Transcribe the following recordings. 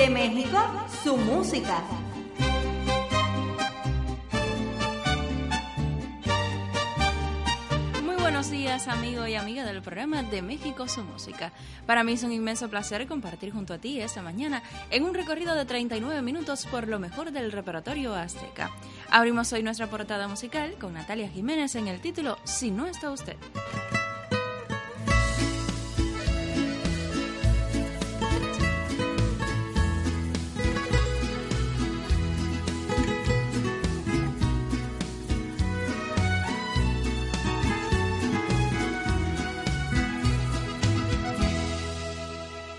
De México, su música. Muy buenos días, amigo y amiga del programa de México Su Música. Para mí es un inmenso placer compartir junto a ti esta mañana en un recorrido de 39 minutos por lo mejor del repertorio azteca. Abrimos hoy nuestra portada musical con Natalia Jiménez en el título Si no está usted.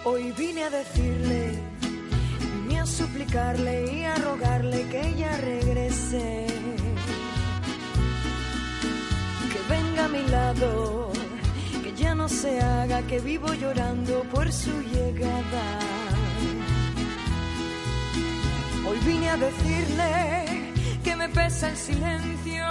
Hoy vine a decirle, vine a suplicarle y a rogarle que ella Que venga a mi lado, que ya no se haga que vivo llorando por su llegada. Hoy vine a decirle que me pesa el silencio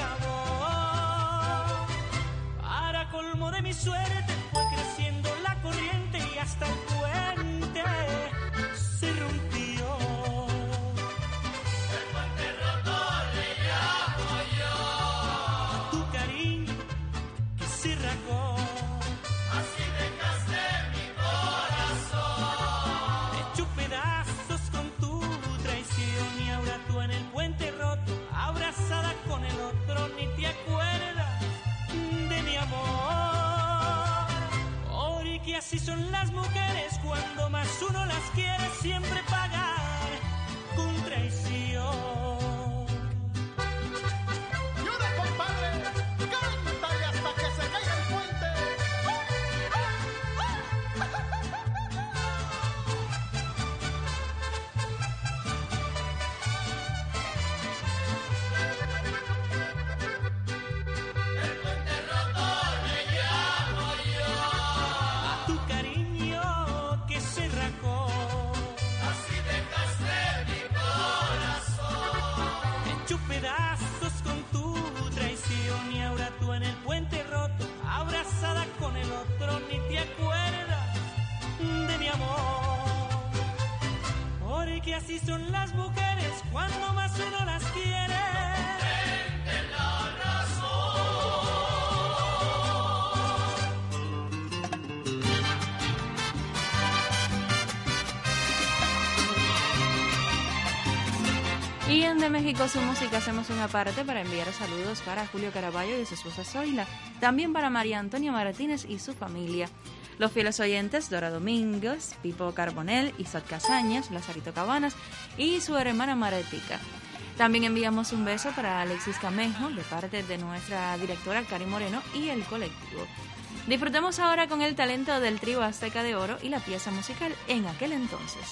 acabó. Para colmo de mi suerte uno las quiere siempre pagar con traición. México Su Música hacemos una parte para enviar saludos para Julio Caraballo y su esposa Zoila, también para María Antonia Martínez y su familia. Los fieles oyentes Dora Domínguez, Pipo Carbonel, Isaac Casañas, Lazarito Cabanas y su hermana Maretica. También enviamos un beso para Alexis Camejo de parte de nuestra directora Cari Moreno y el colectivo. Disfrutemos ahora con el talento del trío Azteca de Oro y la pieza musical en aquel entonces.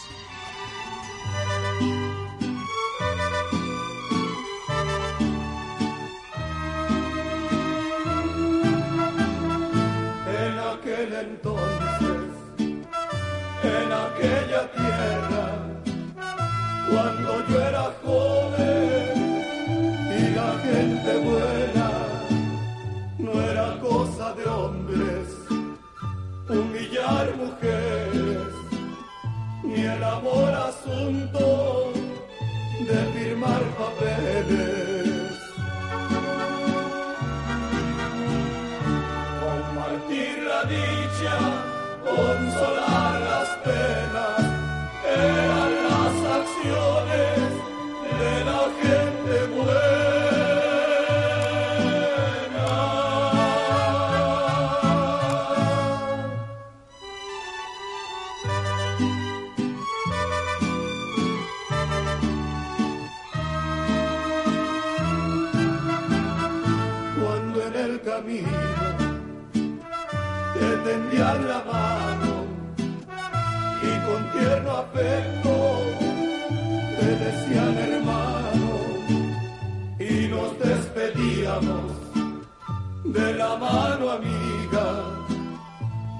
De la mano amiga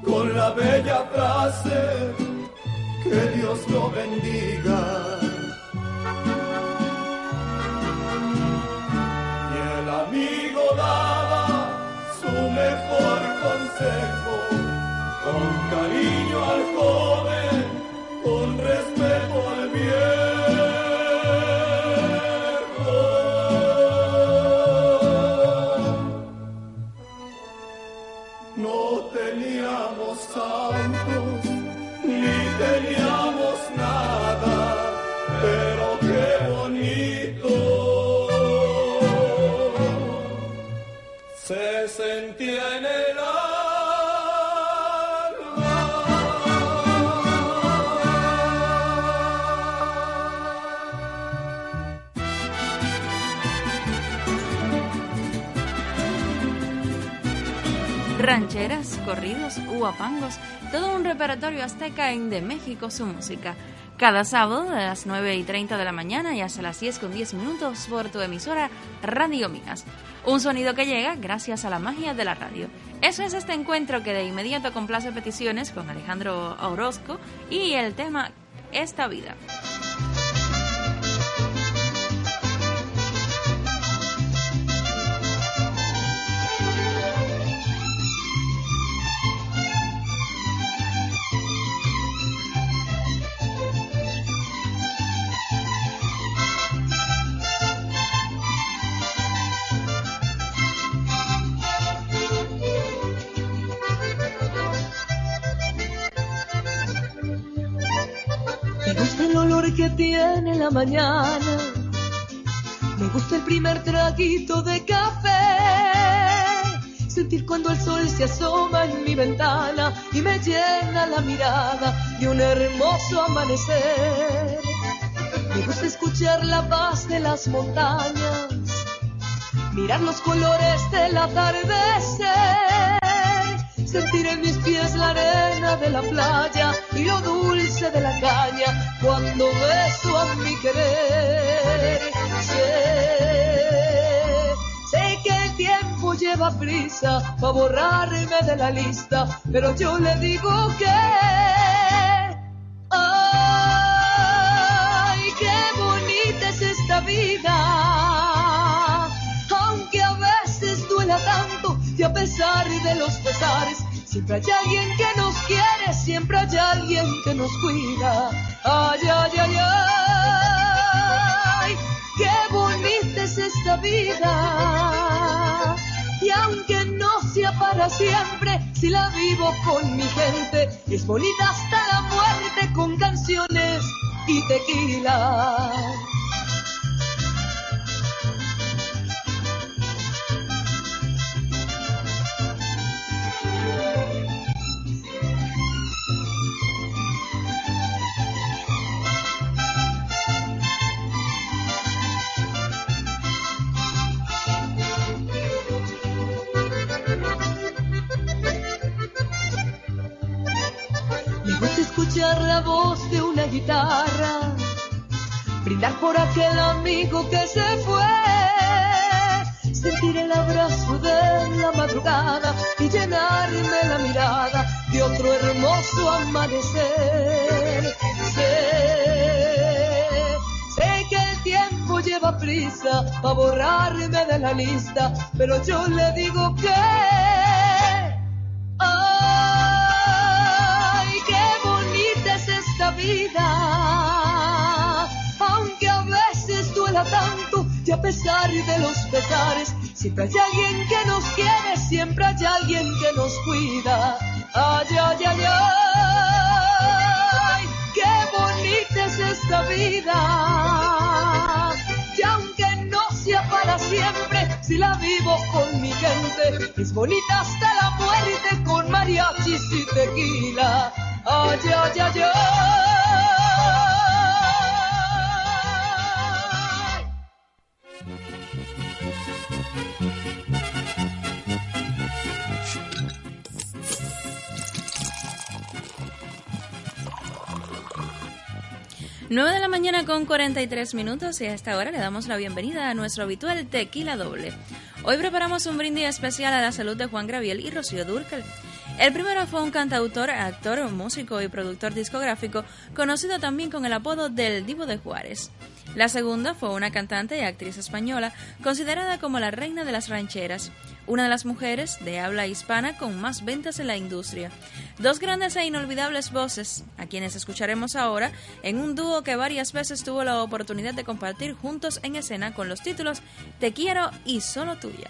con la bella frase que Dios lo bendiga. Rancheras, corridos, huapangos, todo un repertorio azteca en De México su música. Cada sábado de las 9 y 30 de la mañana y hasta las 10 con 10 minutos por tu emisora Radio Minas. Un sonido que llega gracias a la magia de la radio. Eso es este encuentro que de inmediato complace peticiones con Alejandro Orozco y el tema Esta vida. Tiene la mañana. Me gusta el primer traguito de café. Sentir cuando el sol se asoma en mi ventana y me llena la mirada de un hermoso amanecer. Me gusta escuchar la paz de las montañas, mirar los colores del atardecer sentir en mis pies la arena de la playa y lo dulce de la caña cuando beso a mi querer. Sé, sé que el tiempo lleva prisa para borrarme de la lista, pero yo le digo que... ¡Ay, qué bonita es esta vida! Aunque a veces duela tanto y a pesar de los pesares, siempre hay alguien que nos quiere, siempre hay alguien que nos cuida. Ay, ay, ay, ay, qué bonita es esta vida. Y aunque no sea para siempre, si la vivo con mi gente, es bonita hasta la muerte con canciones y tequila. La voz de una guitarra, brindar por aquel amigo que se fue, sentir el abrazo de la madrugada y llenarme la mirada de otro hermoso amanecer. Sé, sé que el tiempo lleva prisa para borrarme de la lista, pero yo le digo que de los pesares, siempre hay alguien que nos quiere, siempre hay alguien que nos cuida. ¡Ay, ay, ay, ay! ¡Qué bonita es esta vida! Y aunque no sea para siempre, si la vivo con mi gente, es bonita hasta la muerte con mariachis y tequila. Ay, ay, ay, ay. 9 de la mañana con 43 minutos y a esta hora le damos la bienvenida a nuestro habitual Tequila Doble. Hoy preparamos un brindis especial a la salud de Juan Graviel y Rocío Durcal. El primero fue un cantautor, actor, músico y productor discográfico, conocido también con el apodo del Divo de Juárez. La segunda fue una cantante y actriz española, considerada como la reina de las rancheras, una de las mujeres de habla hispana con más ventas en la industria. Dos grandes e inolvidables voces, a quienes escucharemos ahora, en un dúo que varias veces tuvo la oportunidad de compartir juntos en escena con los títulos Te quiero y solo tuya.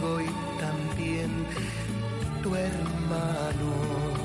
Amigo y también tu hermano.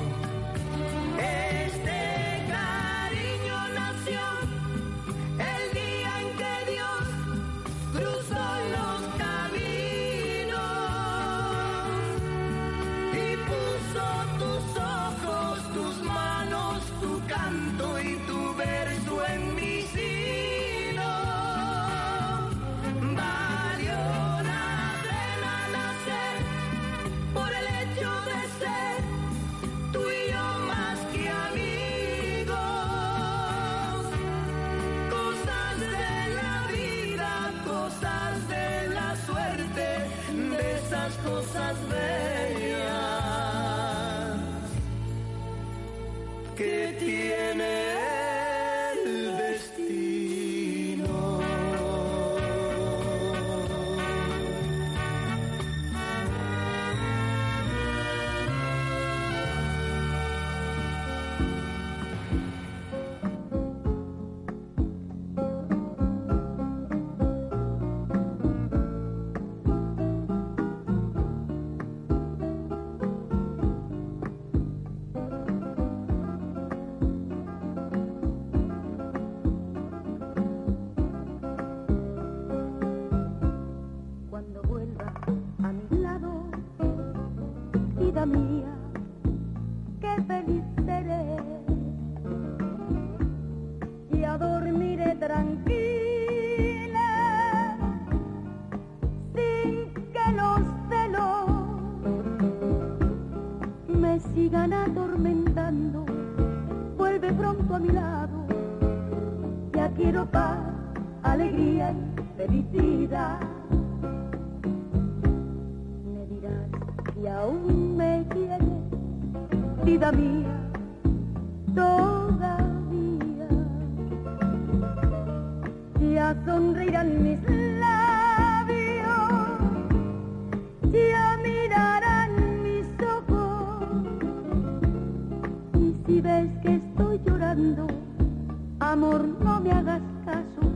Amor, no me hagas caso,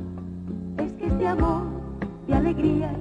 es que este amor de alegría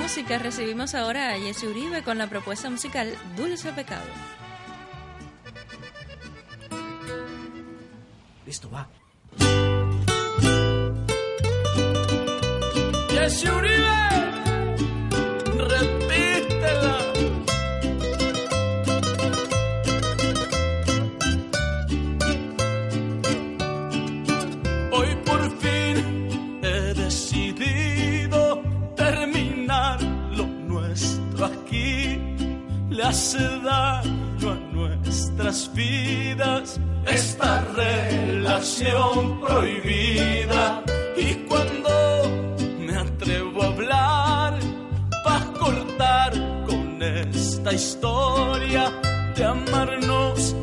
música recibimos ahora a Jesse Uribe con la propuesta musical Dulce Pecado. hace daño a nuestras vidas esta relación prohibida. Y cuando me atrevo a hablar, para cortar con esta historia de amarnos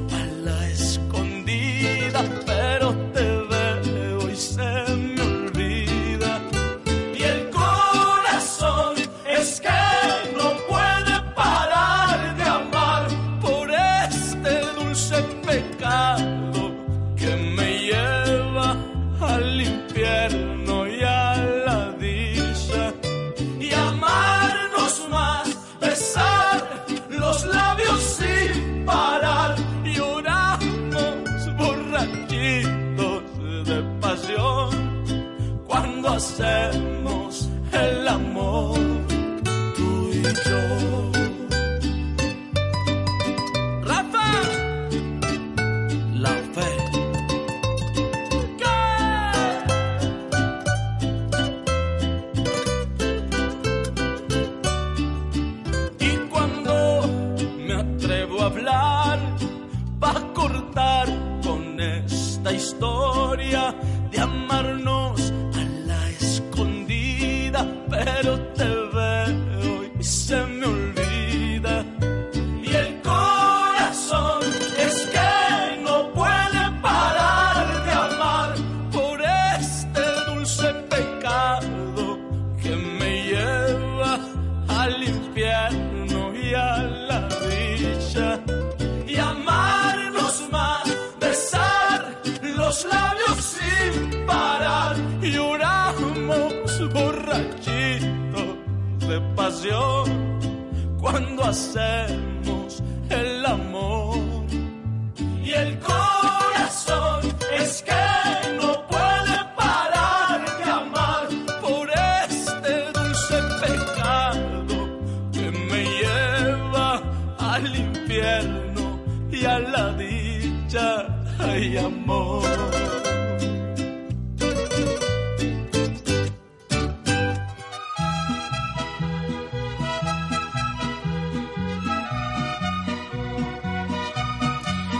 amor.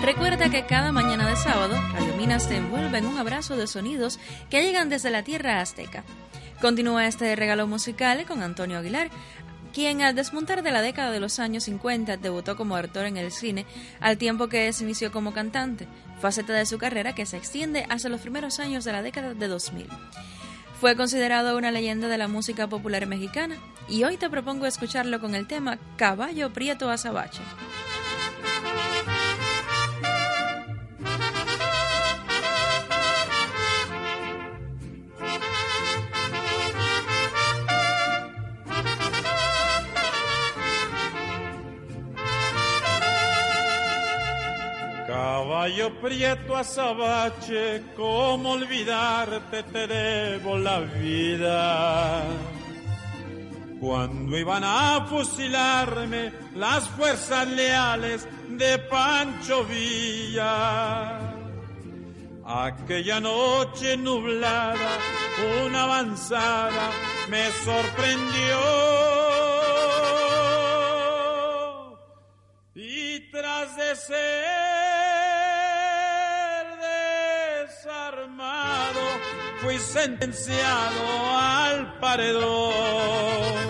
Recuerda que cada mañana de sábado, Radio Minas envuelve en un abrazo de sonidos que llegan desde la tierra azteca. Continúa este regalo musical con Antonio Aguilar, quien al desmontar de la década de los años 50 debutó como actor en el cine, al tiempo que se inició como cantante, faceta de su carrera que se extiende hasta los primeros años de la década de 2000. Fue considerado una leyenda de la música popular mexicana y hoy te propongo escucharlo con el tema Caballo Prieto Azabache. Caballo prieto azabache, cómo olvidarte te debo la vida. Cuando iban a fusilarme las fuerzas leales de Pancho Villa. Aquella noche nublada, una avanzada me sorprendió. Sentenciado al paredón.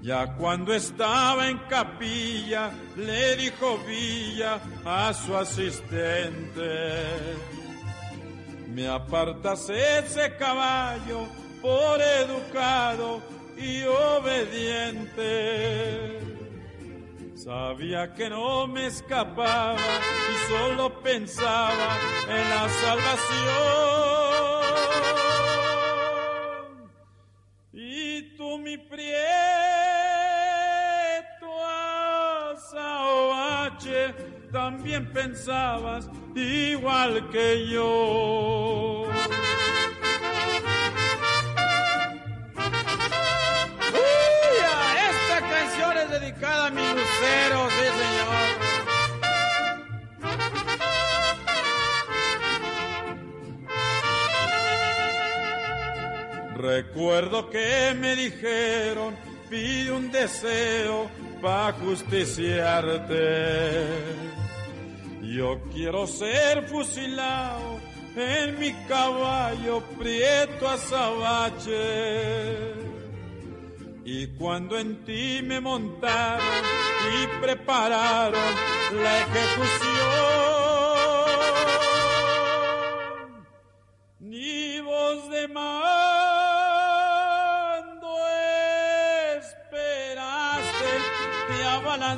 Ya cuando estaba en capilla, le dijo Villa a su asistente, me apartas ese caballo por educado y obediente. Sabía que no me escapaba y solo pensaba en la salvación. También pensabas igual que yo. Uy, a esta canción es dedicada a mi lucero, sí señor. Recuerdo que me dijeron, pide un deseo para justiciarte. Yo quiero ser fusilado en mi caballo prieto azabache. Y cuando en ti me montaron y prepararon la ejecución,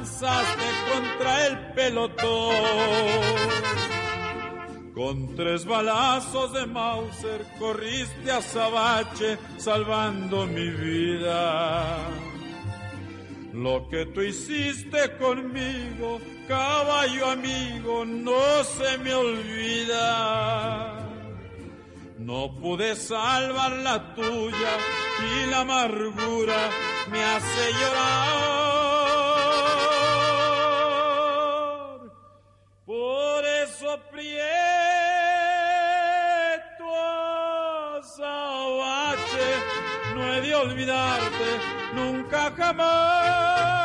abalanzaste contra el pelotón. Con tres balazos de Mauser corriste a Sabache salvando mi vida. Lo que tú hiciste conmigo, caballo amigo, no se me olvida. No pude salvar la tuya y la amargura me hace llorar. olvidarte nunca jamás.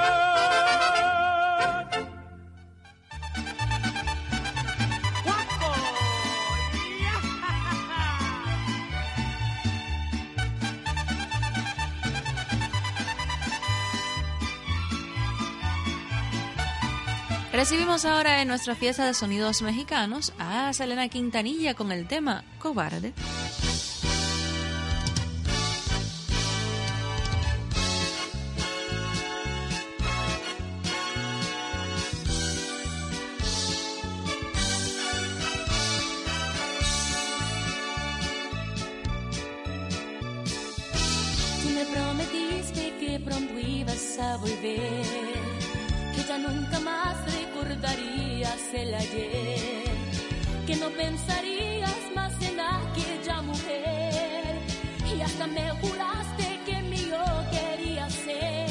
Recibimos ahora en nuestra fiesta de sonidos mexicanos a Selena Quintanilla con el tema Cobarde. a volver, que ya nunca más recordarías el ayer, que no pensarías más en aquella mujer, y hasta me juraste que mío quería ser.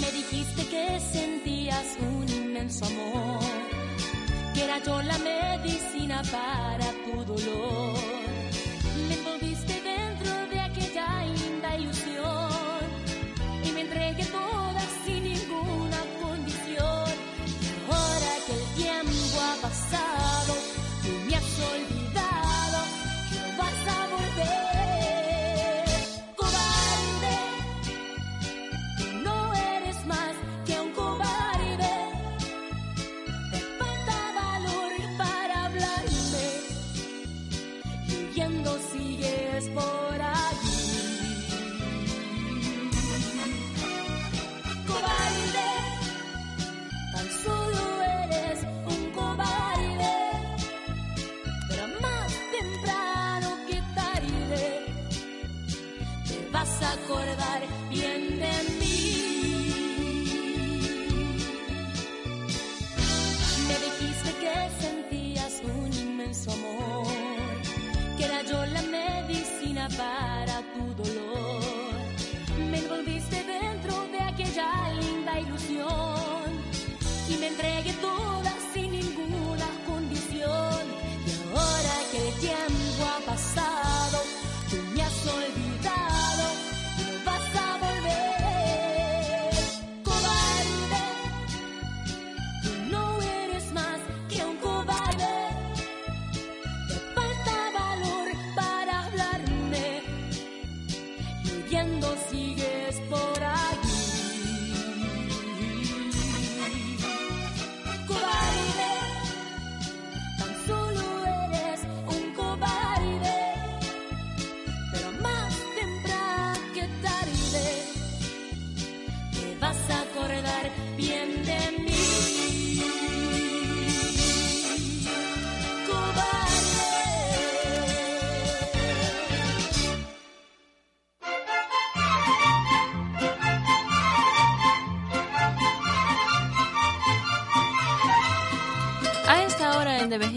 Me dijiste que sentías un inmenso amor, que era yo la medicina para tu dolor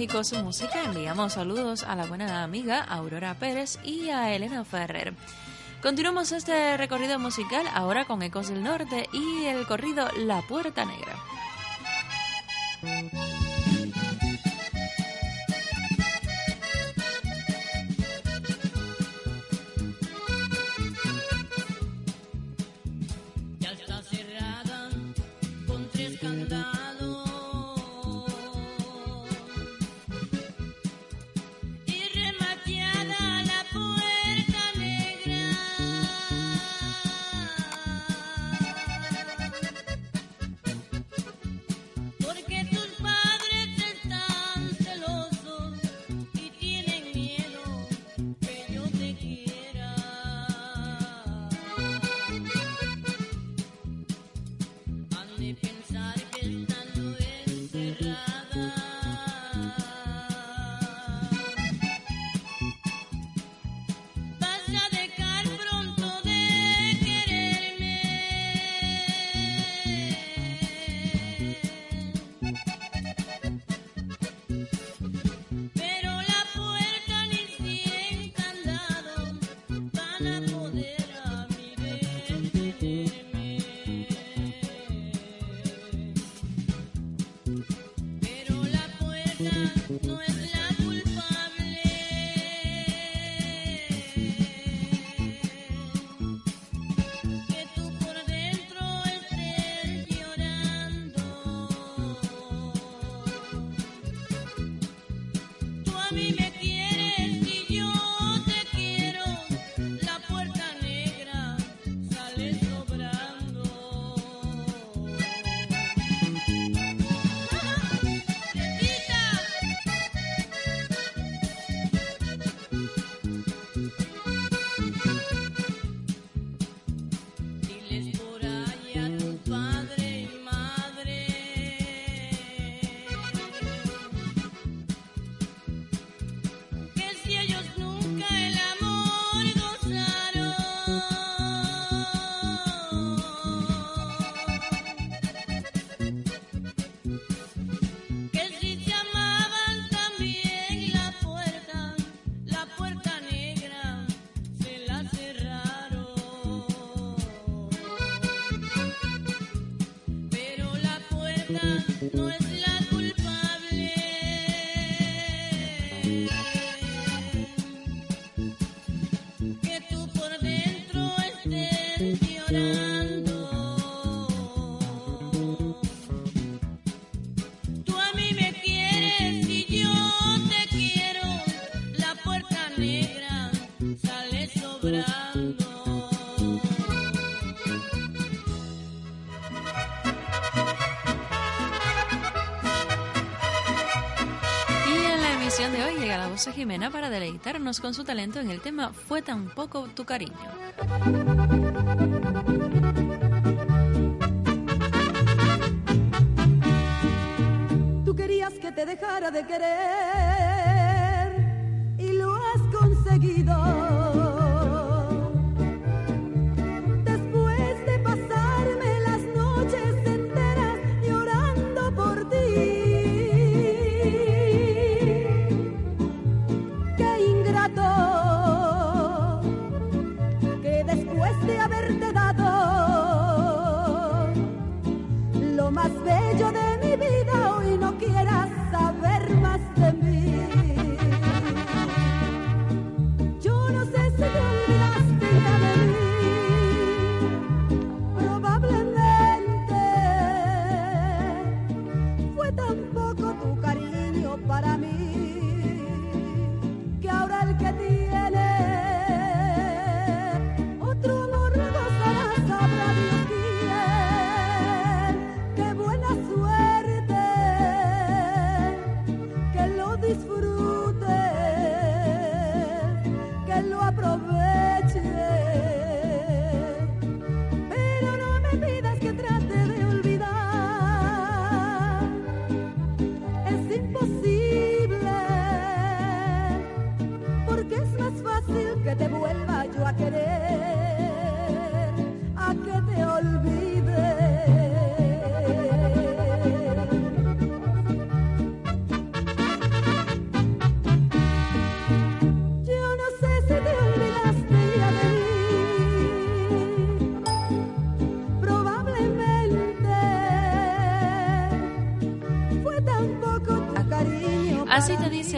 dedicó su música, enviamos saludos a la buena amiga Aurora Pérez y a Elena Ferrer. Continuamos este recorrido musical ahora con Ecos del Norte y el corrido La Puerta Negra. Jimena para deleitarnos con su talento en el tema Fue tan poco tu cariño. Tú querías que te dejara de querer para todos.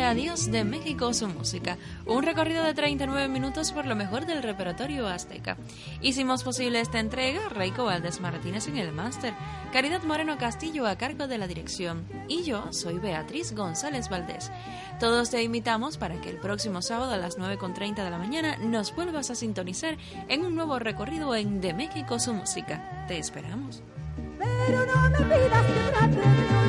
Adiós de México su música, un recorrido de 39 minutos por lo mejor del repertorio azteca. Hicimos posible esta entrega Reiko Valdés Martínez en el máster, Caridad Moreno Castillo a cargo de la dirección y yo soy Beatriz González Valdés. Todos te invitamos para que el próximo sábado a las 9.30 de la mañana nos vuelvas a sintonizar en un nuevo recorrido en De México su música. Te esperamos. Pero no me pidas que